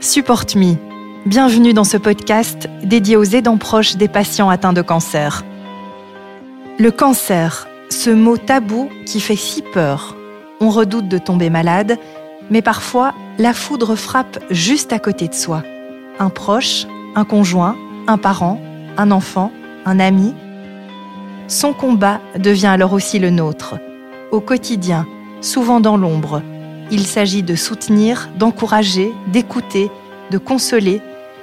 Support Me. Bienvenue dans ce podcast dédié aux aidants proches des patients atteints de cancer. Le cancer, ce mot tabou qui fait si peur. On redoute de tomber malade, mais parfois la foudre frappe juste à côté de soi. Un proche, un conjoint, un parent, un enfant, un ami. Son combat devient alors aussi le nôtre. Au quotidien, souvent dans l'ombre, il s'agit de soutenir, d'encourager, d'écouter, de consoler,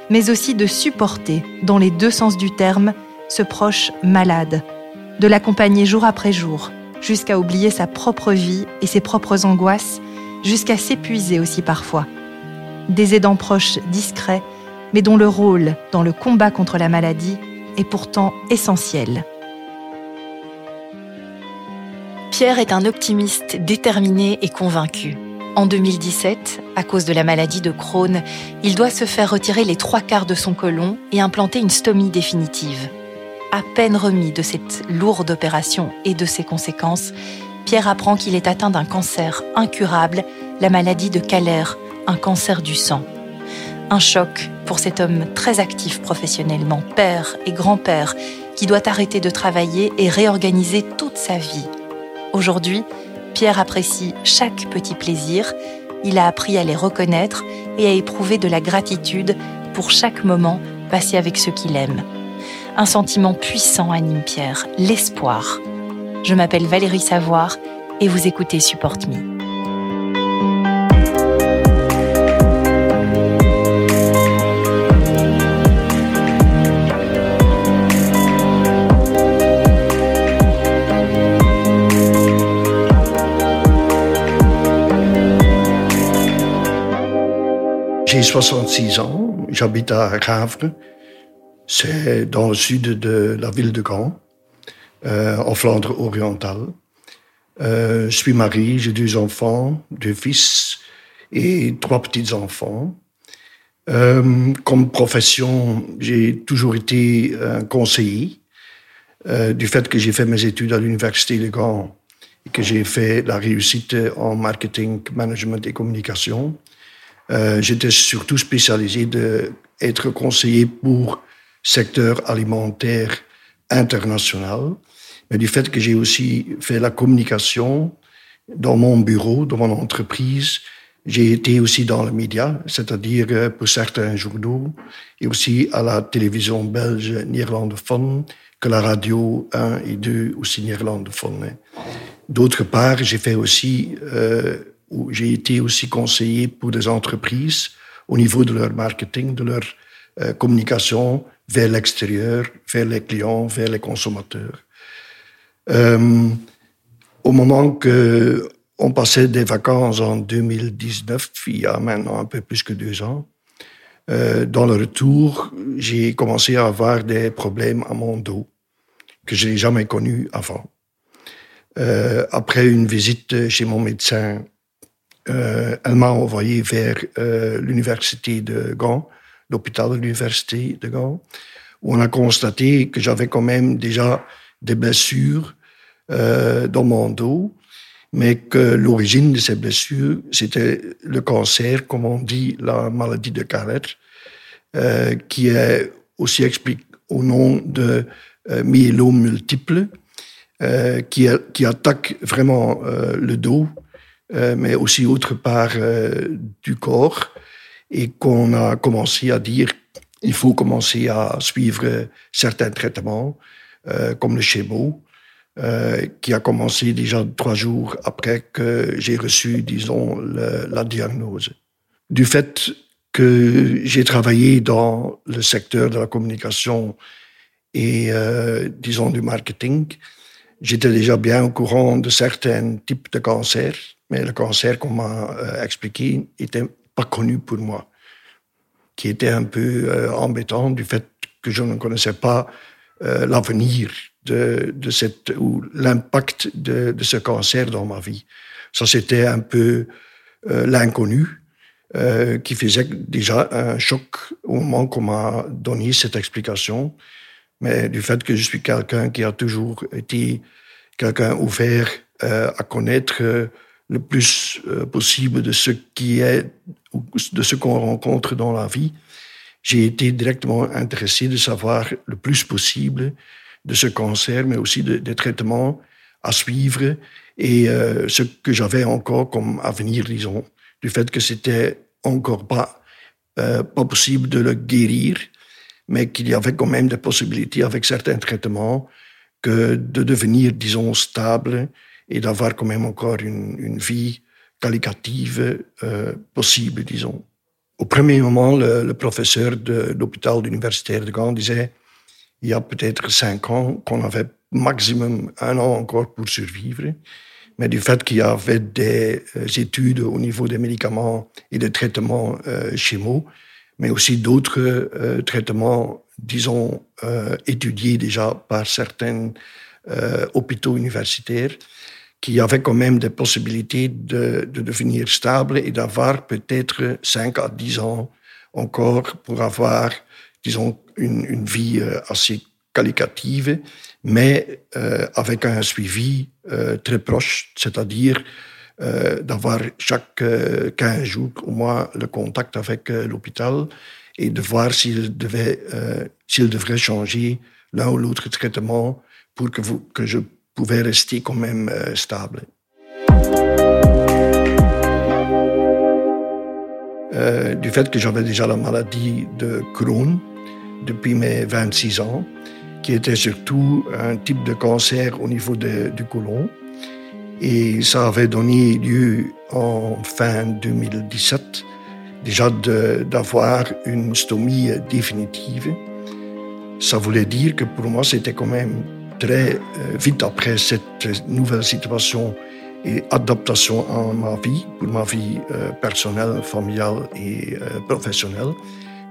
mais aussi de supporter, dans les deux sens du terme, ce proche malade, de l'accompagner jour après jour, jusqu'à oublier sa propre vie et ses propres angoisses, jusqu'à s'épuiser aussi parfois. Des aidants proches discrets, mais dont le rôle dans le combat contre la maladie est pourtant essentiel. Pierre est un optimiste déterminé et convaincu. En 2017, à cause de la maladie de Crohn, il doit se faire retirer les trois quarts de son côlon et implanter une stomie définitive. À peine remis de cette lourde opération et de ses conséquences, Pierre apprend qu'il est atteint d'un cancer incurable, la maladie de Caller, un cancer du sang. Un choc pour cet homme très actif professionnellement, père et grand-père, qui doit arrêter de travailler et réorganiser toute sa vie. Aujourd'hui, Pierre apprécie chaque petit plaisir, il a appris à les reconnaître et à éprouver de la gratitude pour chaque moment passé avec ceux qu'il aime. Un sentiment puissant anime Pierre, l'espoir. Je m'appelle Valérie Savoir et vous écoutez Support Me. J'ai 66 ans, j'habite à Ravre, c'est dans le sud de la ville de Gand, euh, en Flandre orientale. Euh, je suis marié, j'ai deux enfants, deux fils et trois petits-enfants. Euh, comme profession, j'ai toujours été un conseiller. Euh, du fait que j'ai fait mes études à l'université de Gand et que j'ai fait la réussite en marketing, management et communication, euh, j'étais surtout spécialisé d'être conseiller pour secteur alimentaire international. Mais du fait que j'ai aussi fait la communication dans mon bureau, dans mon entreprise, j'ai été aussi dans le média, c'est-à-dire euh, pour certains journaux, et aussi à la télévision belge néerlandophone, que la radio 1 et 2 aussi néerlandophone. D'autre part, j'ai fait aussi euh, où j'ai été aussi conseiller pour des entreprises au niveau de leur marketing, de leur euh, communication vers l'extérieur, vers les clients, vers les consommateurs. Euh, au moment que on passait des vacances en 2019, il y a maintenant un peu plus que deux ans, euh, dans le retour, j'ai commencé à avoir des problèmes à mon dos que je n'ai jamais connus avant. Après une visite chez mon médecin euh, elle m'a envoyé vers euh, l'université de Gand, l'hôpital de l'université de Gand, où on a constaté que j'avais quand même déjà des blessures euh, dans mon dos, mais que l'origine de ces blessures, c'était le cancer, comme on dit, la maladie de Carrette, qui est aussi expliqué au nom de euh, myélome multiple, qui, attaque vraiment le dos euh, mais aussi autre part euh, du corps, et qu'on a commencé à dire il faut commencer à suivre certains traitements, euh, comme le chémo, qui a commencé déjà trois jours après que j'ai reçu, disons, la diagnose. Du fait que j'ai travaillé dans le secteur de la communication et, disons, du marketing, j'étais déjà bien au courant de certains types de cancers mais le cancer, qu'on m'a euh, expliqué, n'était pas connu pour moi, qui était un peu euh, embêtant du fait que je ne connaissais pas euh, l'avenir de, de cette ou l'impact de, de, ce cancer dans ma vie. Ça, c'était un peu l'inconnu qui faisait déjà un choc au moment qu'on m'a donné cette explication. Mais du fait que je suis quelqu'un qui a toujours été quelqu'un ouvert à connaître le plus euh, possible de ce qui est de ce qu'on rencontre dans la vie, j'ai été directement intéressé de savoir le plus possible de ce cancer, mais aussi des traitements à suivre et euh, ce que j'avais encore comme avenir, disons, du fait que c'était encore pas, euh, pas possible de le guérir, mais qu'il y avait quand même des possibilités avec certains traitements que de devenir, disons, stable et d'avoir quand même encore une, vie qualitative euh, possible, disons. Au premier moment, le, professeur de l'hôpital universitaire de Gand disait il y a peut-être cinq ans qu'on avait maximum un an encore pour survivre. Mais du fait qu'il y avait des euh, études au niveau des médicaments et des traitements euh, mais aussi d'autres euh, traitements, disons, étudiés déjà par certains hôpitaux universitaires, qui avaient quand même des possibilités de, de devenir stable et d'avoir peut-être 5 à 10 ans encore pour avoir, disons, une, une vie euh, assez qualitative, mais euh, avec un suivi euh, très proche, c'est-à-dire euh, d'avoir chaque 15 jours au moins le contact avec l'hôpital et de voir s'il devait, s'il devrait changer l'un ou l'autre traitement pour que, vous, que je pouvais rester quand même stable. Euh, du fait que j'avais déjà la maladie de Crohn depuis mes 26 ans, qui était surtout un type de cancer au niveau de, du côlon. Et ça avait donné lieu en fin 2017 déjà d'avoir une stomie définitive. Ça voulait dire que pour moi, c'était quand même très euh, vite après cette nouvelle situation et adaptation à ma vie, pour ma vie euh, personnelle, familiale et euh, professionnelle,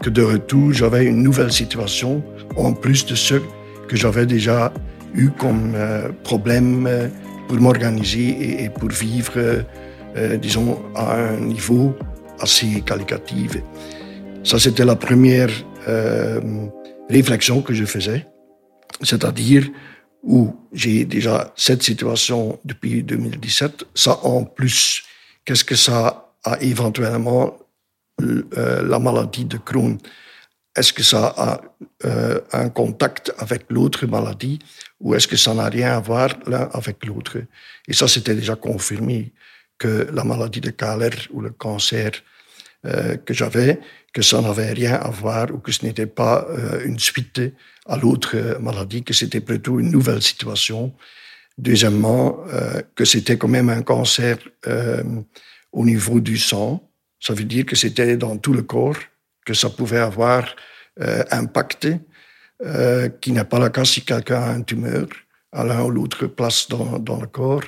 que de retour, j'avais une nouvelle situation en plus de ce que j'avais déjà eu comme problème pour m'organiser et, pour vivre, disons, à un niveau assez qualitatif. Ça, c'était la première réflexion que je faisais, c'est-à-dire où j'ai déjà cette situation depuis 2017, ça en plus, qu'est-ce que ça a éventuellement euh, la maladie de Crohn? Est-ce que ça a euh, un contact avec l'autre maladie ou est-ce que ça n'a rien à voir l'un avec l'autre? Et ça, c'était déjà confirmé que la maladie de Kahler ou le cancer euh, que j'avais, que ça n'avait rien à voir ou que ce n'était pas euh, une suite à l'autre maladie, que c'était plutôt une nouvelle situation. Deuxièmement, euh, que c'était quand même un cancer euh, au niveau du sang. Ça veut dire que c'était dans tout le corps que ça pouvait avoir euh, impacté, euh, qui n'est pas le cas si quelqu'un a une tumeur à l'un ou l'autre place dans, dans, le corps.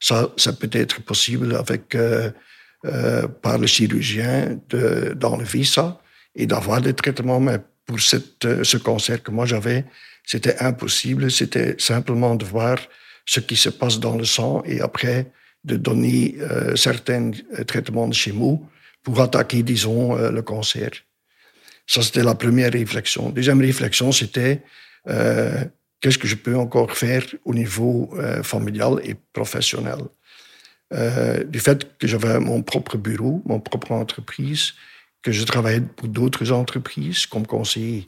Ça, ça peut être possible avec, euh, euh, par le chirurgien d'enlever ça et d'avoir des traitements, mais pour euh, ce cancer que moi j'avais, c'était impossible. C'était simplement de voir ce qui se passe dans le sang et après de donner euh, certains traitements de chimio pour attaquer, disons, le cancer. Ça, c'était la première réflexion. Deuxième réflexion, c'était qu'est-ce que je peux encore faire au niveau familial et professionnel? Euh, du fait que j'avais mon propre bureau, mon propre entreprise, que je travaillais pour d'autres entreprises comme conseiller,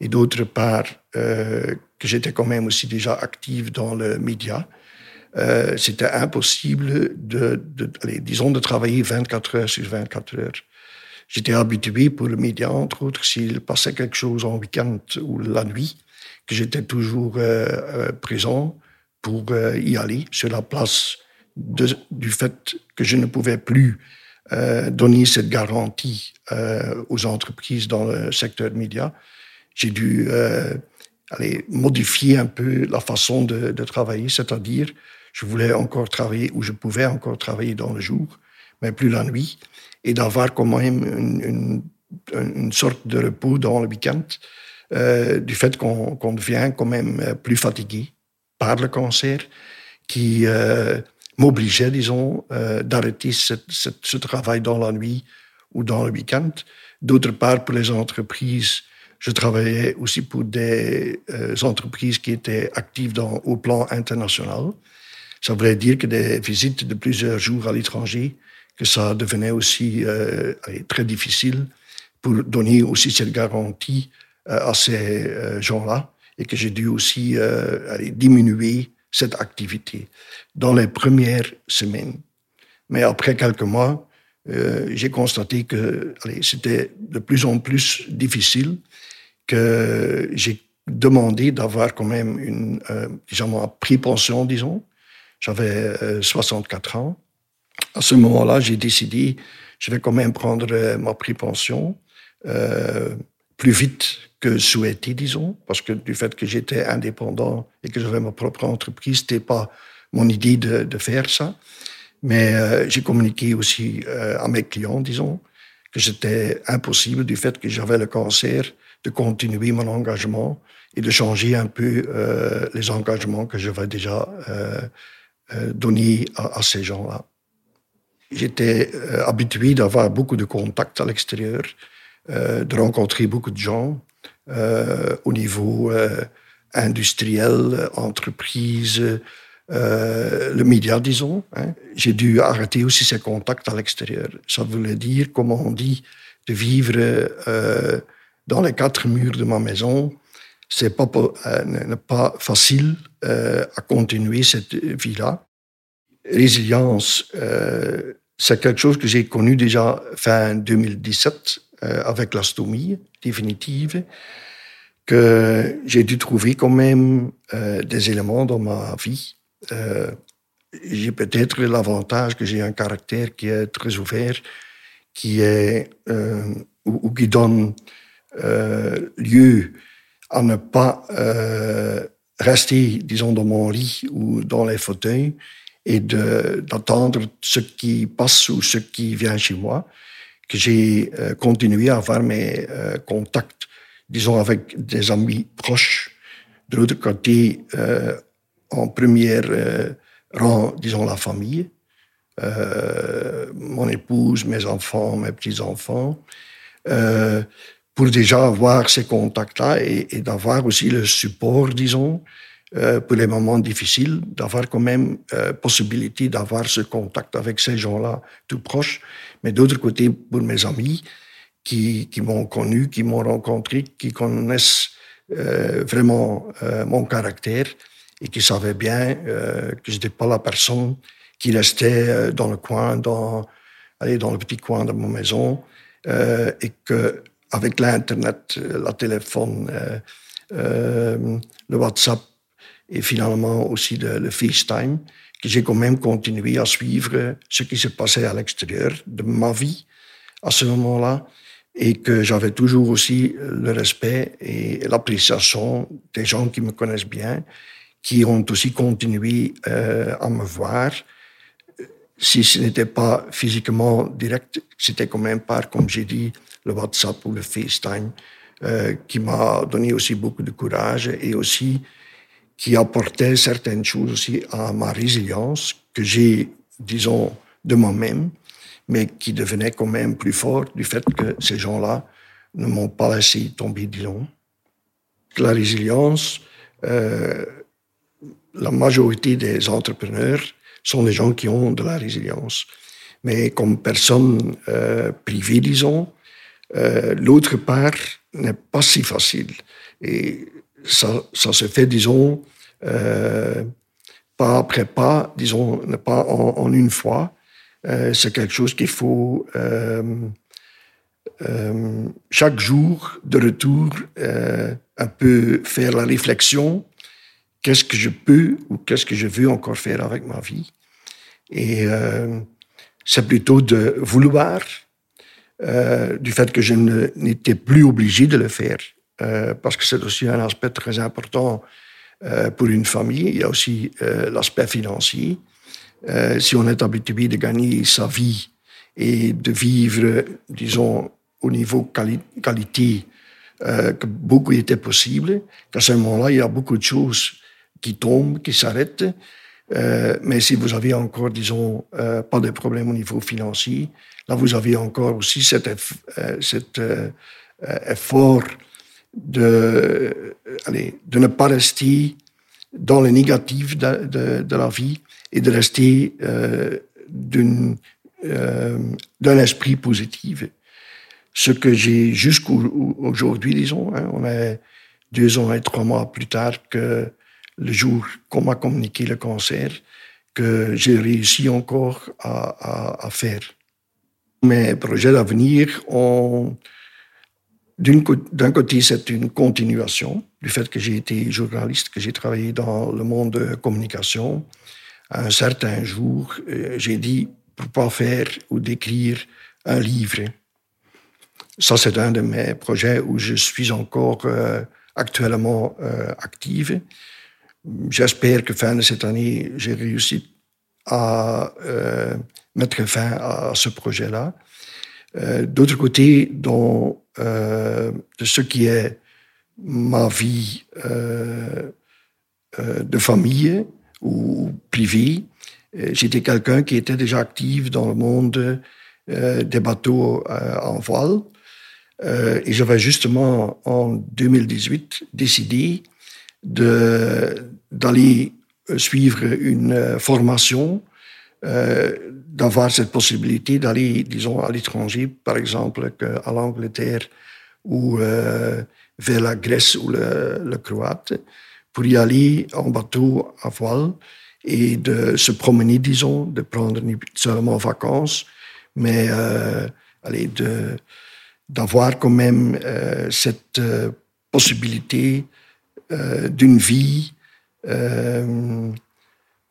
et d'autre part euh, que j'étais quand même aussi déjà active dans le média, euh, c'était impossible de, de allez, disons, de travailler 24 heures sur 24 heures. J'étais habitué pour le média, entre autres, s'il passait quelque chose en week-end ou la nuit, que j'étais toujours euh, euh, présent pour euh, y aller sur la place du fait que je ne pouvais plus euh, donner cette garantie euh, aux entreprises dans le secteur média. J'ai dû euh, aller modifier un peu la façon de, travailler, c'est-à-dire je voulais encore travailler ou je pouvais encore travailler dans le jour, mais plus la nuit et d'avoir quand même une, sorte de repos dans le week-end, du fait qu'on qu devient quand même plus fatigué par le cancer, qui m'obligeait, disons, euh, d'arrêter ce travail dans la nuit ou dans le week-end. D'autre part, pour les entreprises, je travaillais aussi pour des euh, entreprises qui étaient actives au plan international. Ça voulait dire que des visites de plusieurs jours à l'étranger que ça devenait aussi très difficile pour donner aussi cette garantie à ces gens-là et que j'ai dû aussi diminuer cette activité dans les premières semaines. Mais après quelques mois, euh, j'ai constaté que c'était de plus en plus difficile, que j'ai demandé d'avoir quand même une, euh, disons, pré-pension, disons. J'avais 64 euh, ans. À ce moment-là, j'ai décidé, je vais quand même prendre euh, ma pré-pension plus vite que souhaité, disons, parce que du fait que j'étais indépendant et que j'avais ma propre entreprise, c'était pas mon idée de, de faire ça. Mais euh, j'ai communiqué aussi euh, à mes clients, disons, que c'était impossible du fait que j'avais le cancer de continuer mon engagement et de changer un peu euh, les engagements que j'avais déjà euh, euh, donnés à, à ces gens-là. J'étais habitué d'avoir beaucoup de contacts à l'extérieur, de rencontrer beaucoup de gens au niveau industriel, entreprise, euh, le média, disons. Hein. J'ai dû arrêter aussi ces contacts à l'extérieur. Ça voulait dire, comme on dit, de vivre euh, dans les quatre murs de ma maison. C'est pas, euh, pas facile euh, à continuer cette vie-là. Résilience, euh, c'est quelque chose que j'ai connu déjà fin 2017 euh, avec l'astomie définitive que j'ai dû trouver quand même des éléments dans ma vie. Euh, j'ai peut-être l'avantage que j'ai un caractère qui est très ouvert, qui est euh, ou, qui donne euh, lieu à ne pas euh, rester, disons, dans mon lit ou dans les fauteuils et d'attendre ce qui passe ou ce qui vient chez moi, que j'ai euh, continué à avoir mes euh, contacts, disons, avec des amis proches. De l'autre côté, en première euh, rang, disons, la famille. Euh, mon épouse, mes enfants, mes petits-enfants, euh, pour déjà avoir ces contacts-là et d'avoir aussi le support, disons, euh, pour les moments difficiles, d'avoir quand même euh, possibilité d'avoir ce contact avec ces gens-là tout proches. Mais d'autre côté, pour mes amis qui, qui m'ont connu, qui m'ont rencontré, qui connaissent euh, vraiment mon caractère, et qui savait bien euh, que je n'étais pas la personne qui restait euh, dans le coin, dans, allez, dans le petit coin de ma maison, euh, et que avec l'internet, euh, la téléphone, euh, euh, le WhatsApp et finalement aussi le, FaceTime, que j'ai quand même continué à suivre ce qui se passait à l'extérieur de ma vie à ce moment-là et que j'avais toujours aussi le respect et l'appréciation des gens qui me connaissent bien qui ont aussi continué euh, à me voir. Si ce n'était pas physiquement direct, c'était quand même par, comme j'ai dit, le WhatsApp ou le FaceTime, euh, qui m'a donné aussi beaucoup de courage et aussi qui apportait certaines choses aussi à ma résilience que j'ai, disons, de moi-même, mais qui devenait quand même plus fort du fait que ces gens-là ne m'ont pas laissé tomber, disons. La résilience, euh, la majorité des entrepreneurs sont des gens qui ont de la résilience. Mais comme personne euh, privée, disons, euh, l'autre part n'est pas si facile. Et ça, se fait, disons, euh, pas après pas, disons, pas en, une fois. Euh, c'est quelque chose qu'il faut euh, chaque jour de retour un peu faire la réflexion qu'est-ce que je peux ou qu'est-ce que je veux encore faire avec ma vie? Et c'est plutôt de vouloir, du fait que je n'étais plus obligé de le faire, euh, parce que c'est aussi un aspect très important euh, pour une famille. Il y a aussi euh, l'aspect financier. Si on est habitué de gagner sa vie et de vivre, disons, au niveau quali qualité, que beaucoup était possible, qu'à ce moment-là, il y a beaucoup de choses qui tombe, qui s'arrête. Euh, mais si vous avez encore, disons, pas de problème au niveau financier, là, vous avez encore aussi cet, cet effort de, ne pas rester dans le négatif de, la vie et de rester d'une d'un esprit positif. Ce que j'ai jusqu'aujourd'hui, disons, hein, on est deux ans et trois mois plus tard que le jour qu'on m'a communiqué le cancer, que j'ai réussi encore à, à, faire. Mes projets d'avenir ont, d'un côté, c'est une continuation du fait que j'ai été journaliste, que j'ai travaillé dans le monde de communication. Un certain jour, euh, j'ai dit, pourquoi faire ou d'écrire un livre Ça, c'est un de mes projets où je suis encore euh, actuellement euh, active. J'espère que fin de cette année, j'ai réussi à euh, mettre fin à ce projet-là. D'autre côté, dans euh, de ce qui est ma vie euh, euh, de famille ou privée, j'étais quelqu'un qui était déjà actif dans le monde des bateaux en voile. et j'avais justement en 2018 décidé d'aller suivre une formation, euh, d'avoir cette possibilité d'aller, disons, à l'étranger, par exemple, à l'Angleterre ou euh, vers la Grèce ou le, le, Croate, pour y aller en bateau à voile et de se promener, disons, de prendre seulement vacances, mais euh, aller de d'avoir quand même cette possibilité d'une vie,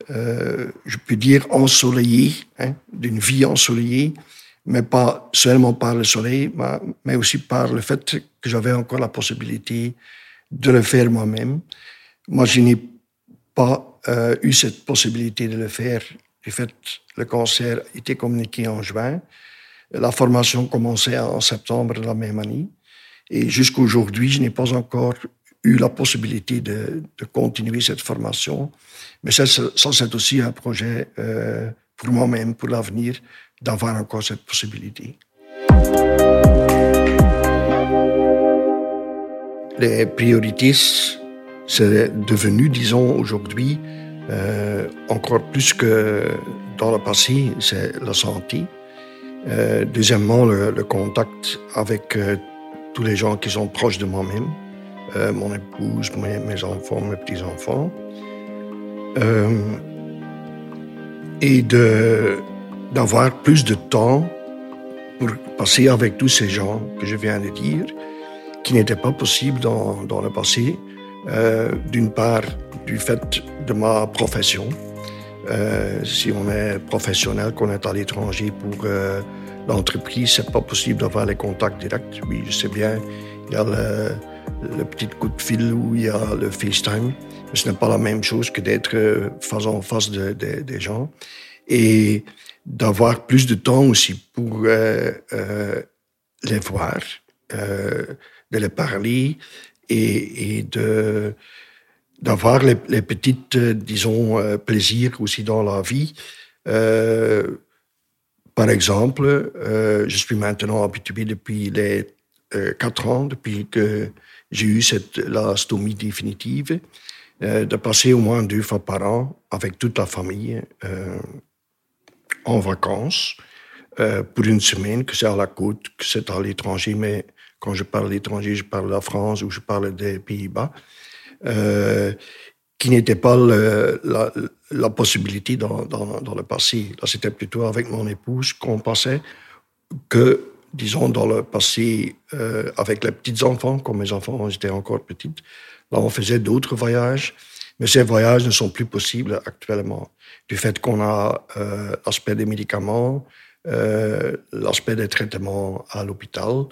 je peux dire ensoleillée, hein, d'une vie ensoleillée, mais pas seulement par le soleil, mais aussi par le fait que j'avais encore la possibilité de le faire moi-même. Moi, je n'ai pas euh, eu cette possibilité de le faire. Du fait, le cancer était communiqué en juin. La formation commençait en septembre de la même année. Et jusqu'à aujourd'hui, je n'ai pas encore eu la possibilité de, de continuer cette formation. Mais ça, ça c'est aussi un projet euh, pour moi-même, pour l'avenir, d'avoir encore cette possibilité. Les priorités, c'est devenu, disons, aujourd'hui, euh, encore plus que dans le passé, c'est la santé. Euh, deuxièmement, le, contact avec tous les gens qui sont proches de moi-même. Euh, mon épouse, mes, enfants, mes petits-enfants. Euh, et d'avoir plus de temps pour passer avec tous ces gens que je viens de dire, qui n'était pas possible dans, le passé, euh, d'une part du fait de ma profession. Si on est professionnel, qu'on est à l'étranger pour euh, l'entreprise, c'est pas possible d'avoir les contacts directs. Oui, je sais bien, il y a le, le petit coup de fil ou il y a le FaceTime. Ce n'est pas la même chose que d'être euh, face en face de, de, des gens. Et d'avoir plus de temps aussi pour euh, euh, les voir, de les parler et, d'avoir les, les, petites, disons, plaisirs aussi dans la vie. par exemple, je suis maintenant habitué depuis les quatre ans, depuis que j'ai eu cette, la stomie définitive, euh, de passer au moins deux fois par an avec toute la famille euh, en vacances euh, pour une semaine, que c'est à la côte, que c'est à l'étranger, mais quand je parle d'étranger, je parle de la France ou je parle des Pays-Bas, euh, qui n'était pas la, possibilité dans, dans, dans, le passé. Là, c'était plutôt avec mon épouse qu'on passait que disons, dans le passé, euh, avec les petits enfants, quand mes enfants étaient encore petits, là, on faisait d'autres voyages, mais ces voyages ne sont plus possibles actuellement, du fait qu'on a euh, l'aspect des médicaments, euh, l'aspect des traitements à l'hôpital,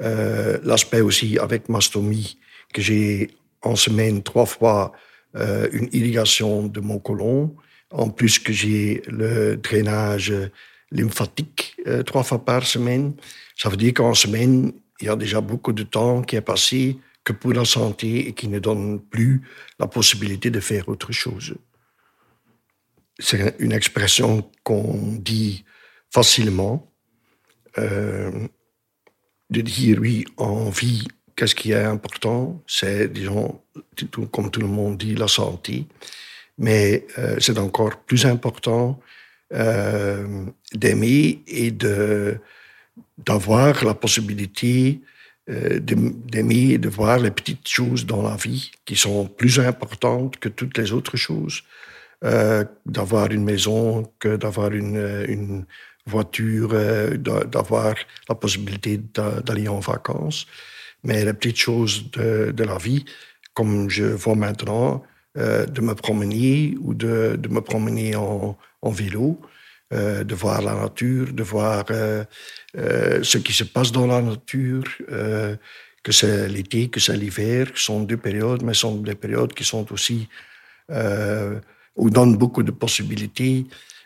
euh, l'aspect aussi avec mastomie, que j'ai en semaine trois fois euh, une irrigation de mon côlon, en plus que j'ai le drainage lymphatique euh, trois fois par semaine. Ça veut dire qu'en semaine, il y a déjà beaucoup de temps qui est passé que pour la santé et qui ne donne plus la possibilité de faire autre chose. C'est une expression qu'on dit facilement, euh, de dire oui, en vie, qu'est-ce qui est important? C'est, disons, comme tout le monde dit, la santé. Mais euh, c'est encore plus important d'aimer et de d'avoir la possibilité d'aimer et de voir les petites choses dans la vie qui sont plus importantes que toutes les autres choses. d'avoir une maison, que d'avoir une, voiture, euh, d'avoir la possibilité d'aller en vacances. Mais les petites choses de, la vie, comme je vois maintenant, euh, de me promener ou de, de me promener en, en vélo, euh, de voir la nature, de voir euh, ce qui se passe dans la nature, que c'est l'été, que c'est l'hiver, ce sont deux périodes, mais sont des périodes qui sont aussi, où donnent beaucoup de possibilités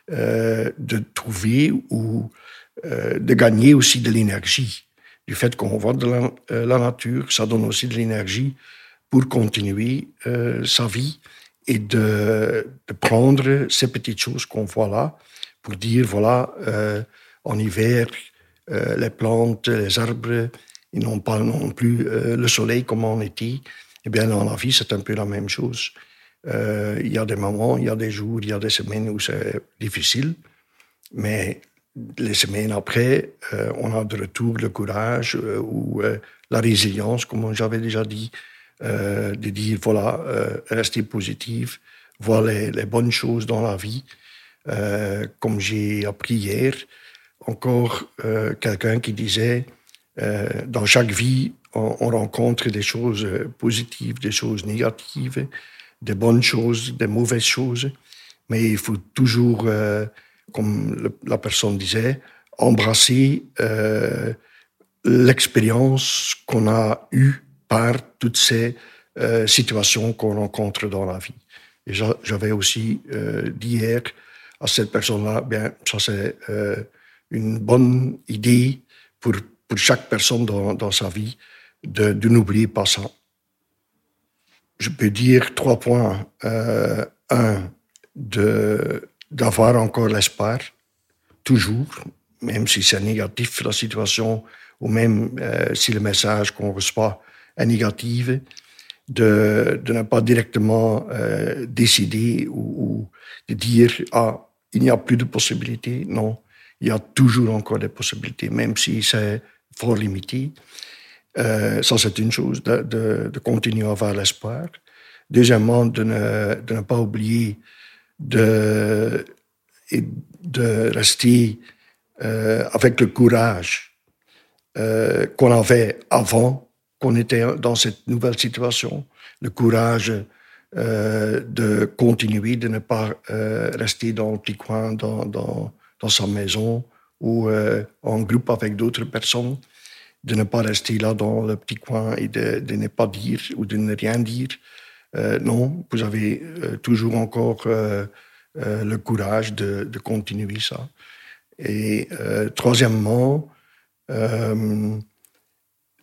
de trouver ou de gagner aussi de l'énergie. Du fait qu'on voit de la, nature, ça donne aussi de l'énergie pour continuer sa vie et de, prendre ces petites choses qu'on voit là pour dire, voilà, en hiver, les plantes, les arbres, ils n'ont pas non plus le soleil comme en été. Eh bien, dans la vie, c'est un peu la même chose. Euh, il y a des moments, il y a des jours, il y a des semaines où c'est difficile, mais les semaines après, euh, on a de retour le courage euh, ou la résilience, comme j'avais déjà dit, de dire voilà, rester positif, voir les, bonnes choses dans la vie. comme j'ai appris hier, encore quelqu'un qui disait dans chaque vie, on, on, rencontre des choses positives, des choses négatives des bonnes choses, des mauvaises choses, mais il faut toujours, euh, comme la personne disait, embrasser euh, l'expérience qu'on a eue par toutes ces euh, situations qu'on rencontre dans la vie. Et j'avais aussi dit hier à cette personne-là, bien, ça c'est une bonne idée pour, pour chaque personne dans, dans sa vie de, de n'oublier pas ça je peux dire trois points. Euh, un, d'avoir encore l'espoir, toujours, même si c'est négatif la situation, ou même euh, si le message qu'on reçoit est négatif, de, de ne pas directement euh, décider ou, ou, de dire ah il n'y a plus de possibilités. Non, il y a toujours encore des possibilités, même si c'est fort limité. Euh, ça, c'est une chose, de, de, continuer à avoir l'espoir. Deuxièmement, de ne, de ne pas oublier de, de rester euh, avec le courage qu'on avait avant qu'on était dans cette nouvelle situation. Le courage euh, de continuer, de ne pas euh, rester dans le petit coin, dans, sa maison ou euh, en groupe avec d'autres personnes de ne pas rester là dans le petit coin et de, ne pas dire ou de ne rien dire. Non, vous avez toujours encore le courage de, continuer ça. Et troisièmement,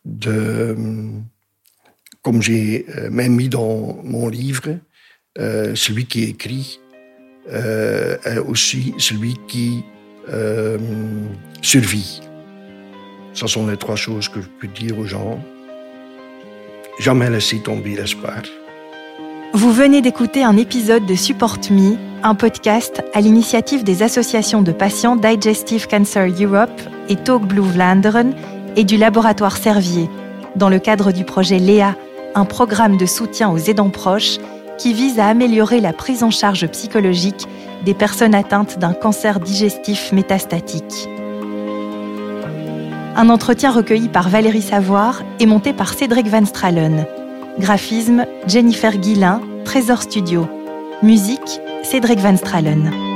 de, comme j'ai même mis dans mon livre, celui qui écrit est aussi celui qui survit. Ce sont les trois choses que je peux dire aux gens. Jamais laisser tomber l'espoir. Vous venez d'écouter un épisode de Support Me, un podcast à l'initiative des associations de patients Digestive Cancer Europe et Talk Blue Vlaanderen et du laboratoire Servier, dans le cadre du projet LEA, un programme de soutien aux aidants proches qui vise à améliorer la prise en charge psychologique des personnes atteintes d'un cancer digestif métastatique. Un entretien recueilli par Valérie Savoir et monté par Cédric Van Stralen. Graphisme Jennifer Guillain, Trésor Studio. Musique Cédric Van Stralen.